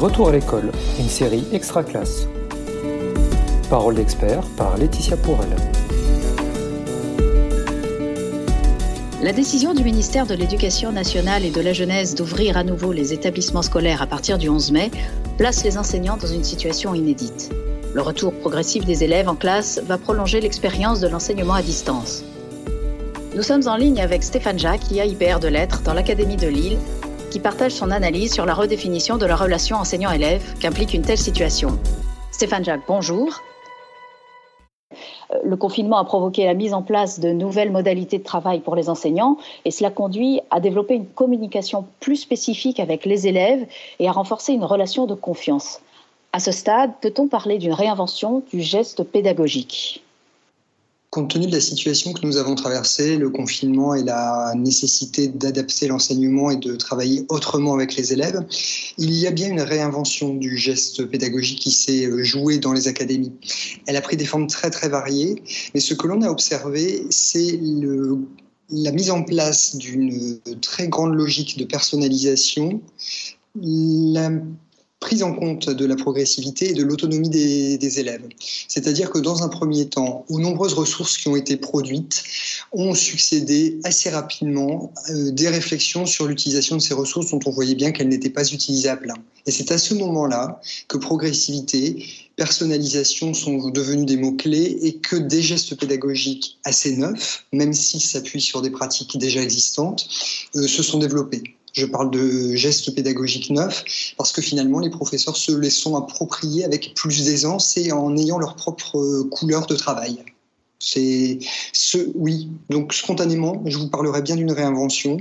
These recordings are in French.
Retour à l'école, une série extra classe. Parole d'expert par Laetitia Pourel. La décision du ministère de l'Éducation nationale et de la jeunesse d'ouvrir à nouveau les établissements scolaires à partir du 11 mai place les enseignants dans une situation inédite. Le retour progressif des élèves en classe va prolonger l'expérience de l'enseignement à distance. Nous sommes en ligne avec Stéphane Jacques, IAIPR de lettres dans l'Académie de Lille, qui partage son analyse sur la redéfinition de la relation enseignant-élève qu'implique une telle situation. Stéphane Jacques, bonjour. Le confinement a provoqué la mise en place de nouvelles modalités de travail pour les enseignants et cela conduit à développer une communication plus spécifique avec les élèves et à renforcer une relation de confiance. À ce stade, peut-on parler d'une réinvention du geste pédagogique? Compte tenu de la situation que nous avons traversée, le confinement et la nécessité d'adapter l'enseignement et de travailler autrement avec les élèves, il y a bien une réinvention du geste pédagogique qui s'est joué dans les académies. Elle a pris des formes très très variées, mais ce que l'on a observé, c'est la mise en place d'une très grande logique de personnalisation, prise en compte de la progressivité et de l'autonomie des, élèves. C'est-à-dire que dans un premier temps, aux nombreuses ressources qui ont été produites, ont succédé assez rapidement euh, des réflexions sur l'utilisation de ces ressources dont on voyait bien qu'elles n'étaient pas utilisables. Et c'est à ce moment-là que progressivité, personnalisation sont devenus des mots-clés et que des gestes pédagogiques assez neufs, même s'ils s'appuient sur des pratiques déjà existantes, euh, se sont développés. Je parle de gestes pédagogiques neufs parce que finalement les professeurs se les sont appropriés avec plus d'aisance et en ayant leur propre euh, couleur de travail. C'est ce, oui. Donc spontanément, je vous parlerai bien d'une réinvention,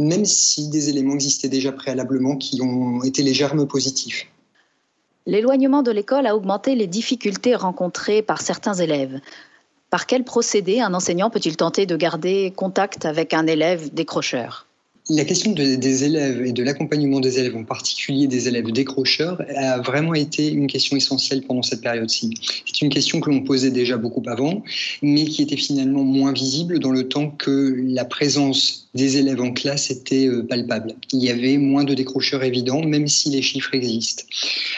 même si des éléments existaient déjà préalablement qui ont été les germes positifs. L'éloignement de l'école a augmenté les difficultés rencontrées par certains élèves. Par quel procédé un enseignant peut-il tenter de garder contact avec un élève décrocheur? La question des élèves et de l'accompagnement des élèves, en particulier des élèves décrocheurs, a vraiment été une question essentielle pendant cette période-ci. C'est une question que l'on posait déjà beaucoup avant, mais qui était finalement moins visible dans le temps que la présence des élèves en classe était euh, palpable. Il y avait moins de décrocheurs évidents, même si les chiffres existent.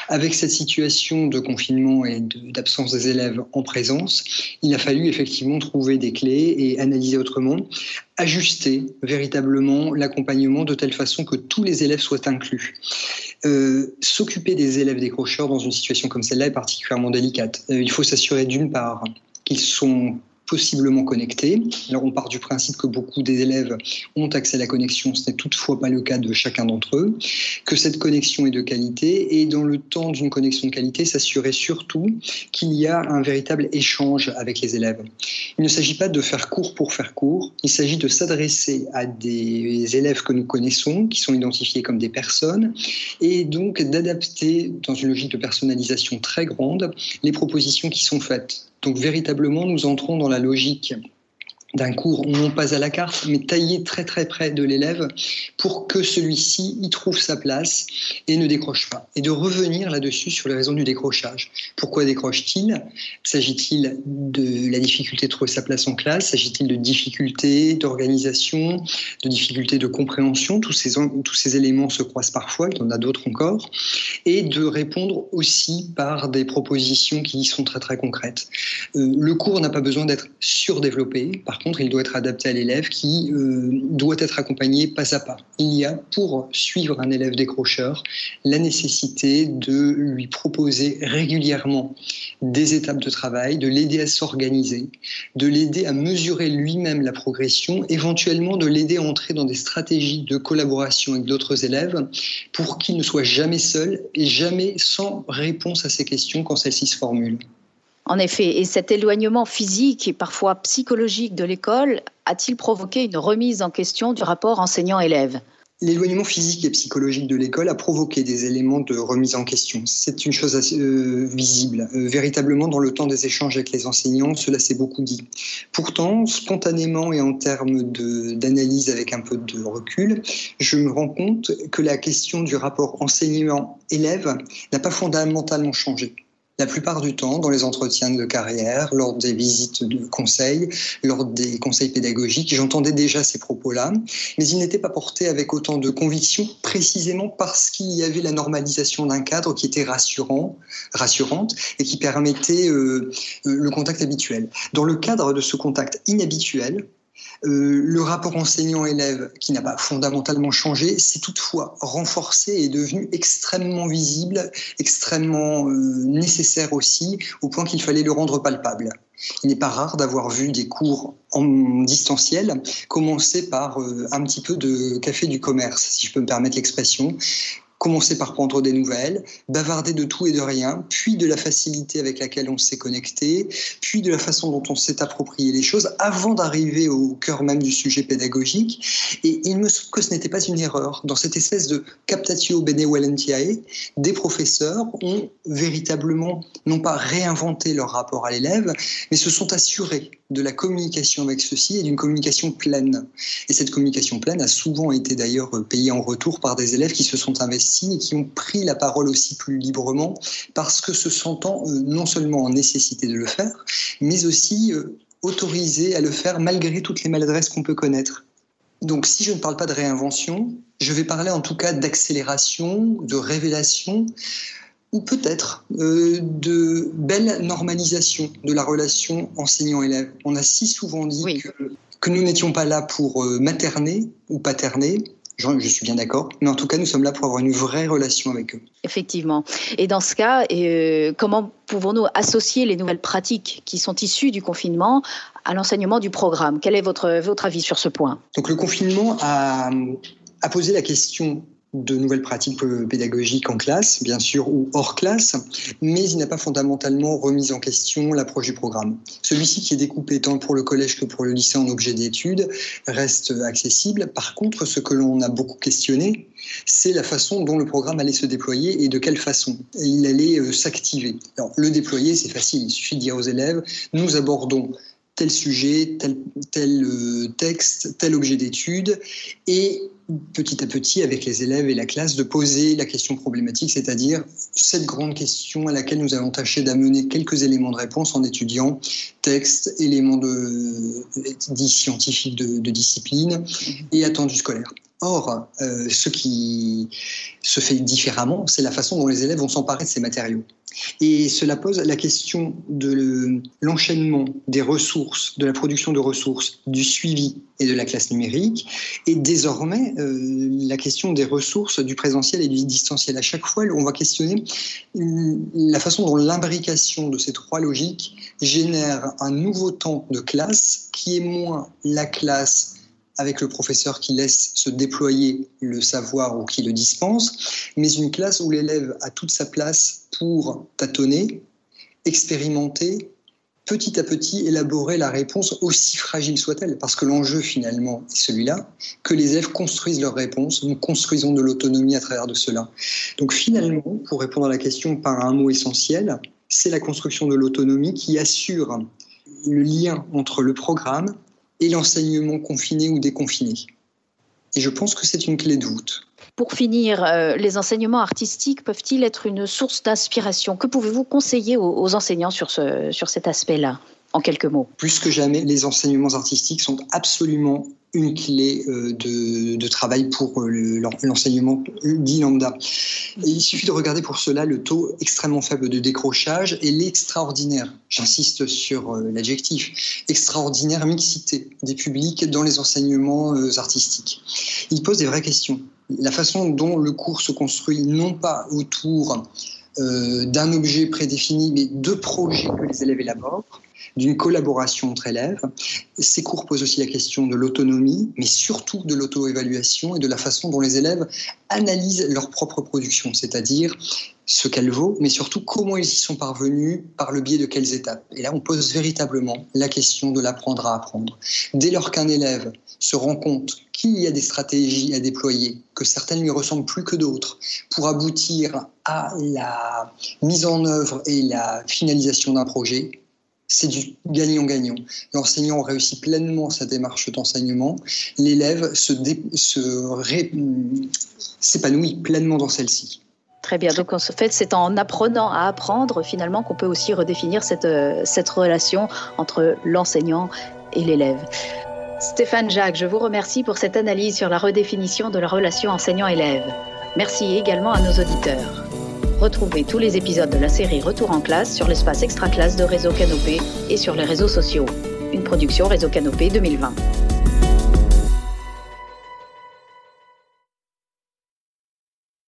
Avec cette situation de confinement et d'absence des élèves en présence, il a fallu effectivement trouver des clés et analyser autrement, ajuster véritablement l'accompagnement de telle façon que tous les élèves soient inclus. Euh, s'occuper des élèves décrocheurs dans une situation comme celle-là est particulièrement délicate. Euh, il faut s'assurer d'une part qu'ils sont possiblement connectés. Alors on part du principe que beaucoup des élèves ont accès à la connexion, ce n'est toutefois pas le cas de chacun d'entre eux, que cette connexion est de qualité et dans le temps d'une connexion de qualité, s'assurer surtout qu'il y a un véritable échange avec les élèves. Il ne s'agit pas de faire court pour faire court, il s'agit de s'adresser à des élèves que nous connaissons, qui sont identifiés comme des personnes, et donc d'adapter dans une logique de personnalisation très grande les propositions qui sont faites. Donc véritablement, nous entrons dans la logique d'un cours non pas à la carte, mais taillé très très près de l'élève pour que celui-ci y trouve sa place et ne décroche pas. Et de revenir là-dessus sur les raisons du décrochage. Pourquoi décroche-t-il? S'agit-il de la difficulté de trouver sa place en classe? S'agit-il de difficultés d'organisation, de difficultés de compréhension? Tous ces, tous ces éléments se croisent parfois, il y en a d'autres encore. Et de répondre aussi par des propositions qui sont très très concrètes. Euh, le cours n'a pas besoin d'être surdéveloppé. Par contre, il doit être adapté à l'élève qui euh, doit être accompagné pas à pas. Il y a, pour suivre un élève décrocheur, la nécessité de lui proposer régulièrement des étapes de travail, de l'aider à s'organiser, de l'aider à mesurer lui-même la progression, éventuellement de l'aider à entrer dans des stratégies de collaboration avec d'autres élèves pour qu'il ne soit jamais seul et jamais sans réponse à ces questions quand celles-ci se formulent. En effet, et cet éloignement physique et parfois psychologique de l'école a-t-il provoqué une remise en question du rapport enseignant-élève? L'éloignement physique et psychologique de l'école a provoqué des éléments de remise en question. C'est une chose euh, visible. Euh, véritablement, dans le temps des échanges avec les enseignants, cela s'est beaucoup dit. Pourtant, spontanément et en termes d'analyse avec un peu de recul, je me rends compte que la question du rapport enseignant-élève n'a pas fondamentalement changé. La plupart du temps dans les entretiens de carrière, lors des visites de conseil, lors des conseils pédagogiques. J'entendais déjà ces propos-là, mais ils n'étaient pas portés avec autant de conviction, précisément parce qu'il y avait la normalisation d'un cadre qui était rassurant, rassurante et qui permettait euh, euh, le contact habituel. Dans le cadre de ce contact inhabituel, euh, le rapport enseignant-élève, qui n'a pas fondamentalement changé, s'est toutefois renforcé et est devenu extrêmement visible, extrêmement euh, nécessaire aussi, au point qu'il fallait le rendre palpable. Il n'est pas rare d'avoir vu des cours en distanciel commencer par euh, un petit peu de café du commerce, si je peux me permettre l'expression, commencer par prendre des nouvelles, bavarder de tout et de rien, puis de la facilité avec laquelle on s'est connecté, puis de la façon dont on s'est approprié les choses avant d'arriver au cœur même du sujet pédagogique. Et il me semble que ce n'était pas une erreur. Dans cette espèce de captatio benevolentiae, des professeurs ont véritablement non pas réinventé leur rapport à l'élève, mais se sont assurés de la communication avec ceux-ci et d'une communication pleine. Et cette communication pleine a souvent été d'ailleurs payée en retour par des élèves qui se sont investis et qui ont pris la parole aussi plus librement parce que se sentant euh, non seulement en nécessité de le faire, mais aussi euh, autorisés à le faire malgré toutes les maladresses qu'on peut connaître. Donc si je ne parle pas de réinvention, je vais parler en tout cas d'accélération, de révélation, ou peut-être euh, de belle normalisation de la relation enseignant-élève. On a si souvent dit que, nous n'étions pas là pour materner ou paterner, je, suis bien d'accord. Mais en tout cas, nous sommes là pour avoir une vraie relation avec eux. Effectivement. Et dans ce cas, euh, comment pouvons-nous associer les nouvelles pratiques qui sont issues du confinement à l'enseignement du programme? Quel est votre, votre avis sur ce point? Donc le confinement a, a posé la question de nouvelles pratiques pédagogiques en classe, bien sûr, ou hors classe, mais il n'a pas fondamentalement remis en question l'approche du programme. Celui-ci, qui est découpé tant pour le collège que pour le lycée en objet d'étude, reste accessible. Par contre, ce que l'on a beaucoup questionné, c'est la façon dont le programme allait se déployer et de quelle façon il allait euh, s'activer. Alors, le déployer, c'est facile, il suffit de dire aux élèves, nous abordons tel sujet, tel, tel euh, texte, tel objet d'étude, et petit à petit, avec les élèves et la classe, de poser la question problématique, c'est-à-dire cette grande question à laquelle nous avons tâché d'amener quelques éléments de réponse en étudiant texte, éléments de, dits scientifiques de, de discipline et attendus scolaires. Or, euh, ce qui se fait différemment, c'est la façon dont les élèves vont s'emparer de ces matériaux. Et cela pose la question de l'enchaînement des ressources, de la production de ressources, du suivi et de la classe numérique, et désormais euh, la question des ressources du présentiel et du distanciel. À chaque fois, on va questionner la façon dont l'imbrication de ces trois logiques génère un nouveau temps de classe qui est moins la classe avec le professeur qui laisse se déployer le savoir ou qui le dispense, mais une classe où l'élève a toute sa place pour tâtonner, expérimenter, petit à petit élaborer la réponse aussi fragile soit-elle, parce que l'enjeu finalement est celui-là, que les élèves construisent leurs réponses, nous construisons de l'autonomie à travers de cela. Donc finalement, pour répondre à la question par un mot essentiel, c'est la construction de l'autonomie qui assure le lien entre le programme et l'enseignement confiné ou déconfiné. Et je pense que c'est une clé de voûte. Pour finir, euh, les enseignements artistiques peuvent-ils être une source d'inspiration Que pouvez-vous conseiller aux, enseignants sur, ce, sur cet aspect-là, en quelques mots? Plus que jamais, les enseignements artistiques sont absolument une clé euh, de, travail pour euh, l'enseignement dit lambda. il suffit de regarder pour cela le taux extrêmement faible de décrochage et l'extraordinaire, j'insiste sur euh, l'adjectif, extraordinaire mixité des publics dans les enseignements artistiques. Il pose des vraies questions. La façon dont le cours se construit, non pas autour d'un objet prédéfini, mais de projets que les élèves élaborent, d'une collaboration entre élèves. Ces cours posent aussi la question de l'autonomie, mais surtout de l'auto-évaluation et de la façon dont les élèves analysent leur propre production, c'est-à-dire ce qu'elle vaut, mais surtout comment ils y sont parvenus, par le biais de quelles étapes. Et là, on pose véritablement la question de l'apprendre à apprendre. Dès lors qu'un élève se rend compte qu'il y a des stratégies à déployer, que certaines lui ressemblent plus que d'autres, pour aboutir à la mise en œuvre et la finalisation d'un projet, c'est du gagnant-gagnant. L'enseignant réussit pleinement sa démarche d'enseignement, l'élève se, s'épanouit pleinement dans celle-ci. Très bien. Donc, en fait, c'est en apprenant à apprendre finalement qu'on peut aussi redéfinir cette, euh, cette relation entre l'enseignant et l'élève. Stéphane Jacques, je vous remercie pour cette analyse sur la redéfinition de la relation enseignant-élève. Merci également à nos auditeurs. Retrouvez tous les épisodes de la série Retour en classe sur l'espace extra-classe de Réseau Canopé et sur les réseaux sociaux. Une production Réseau Canopé 2020.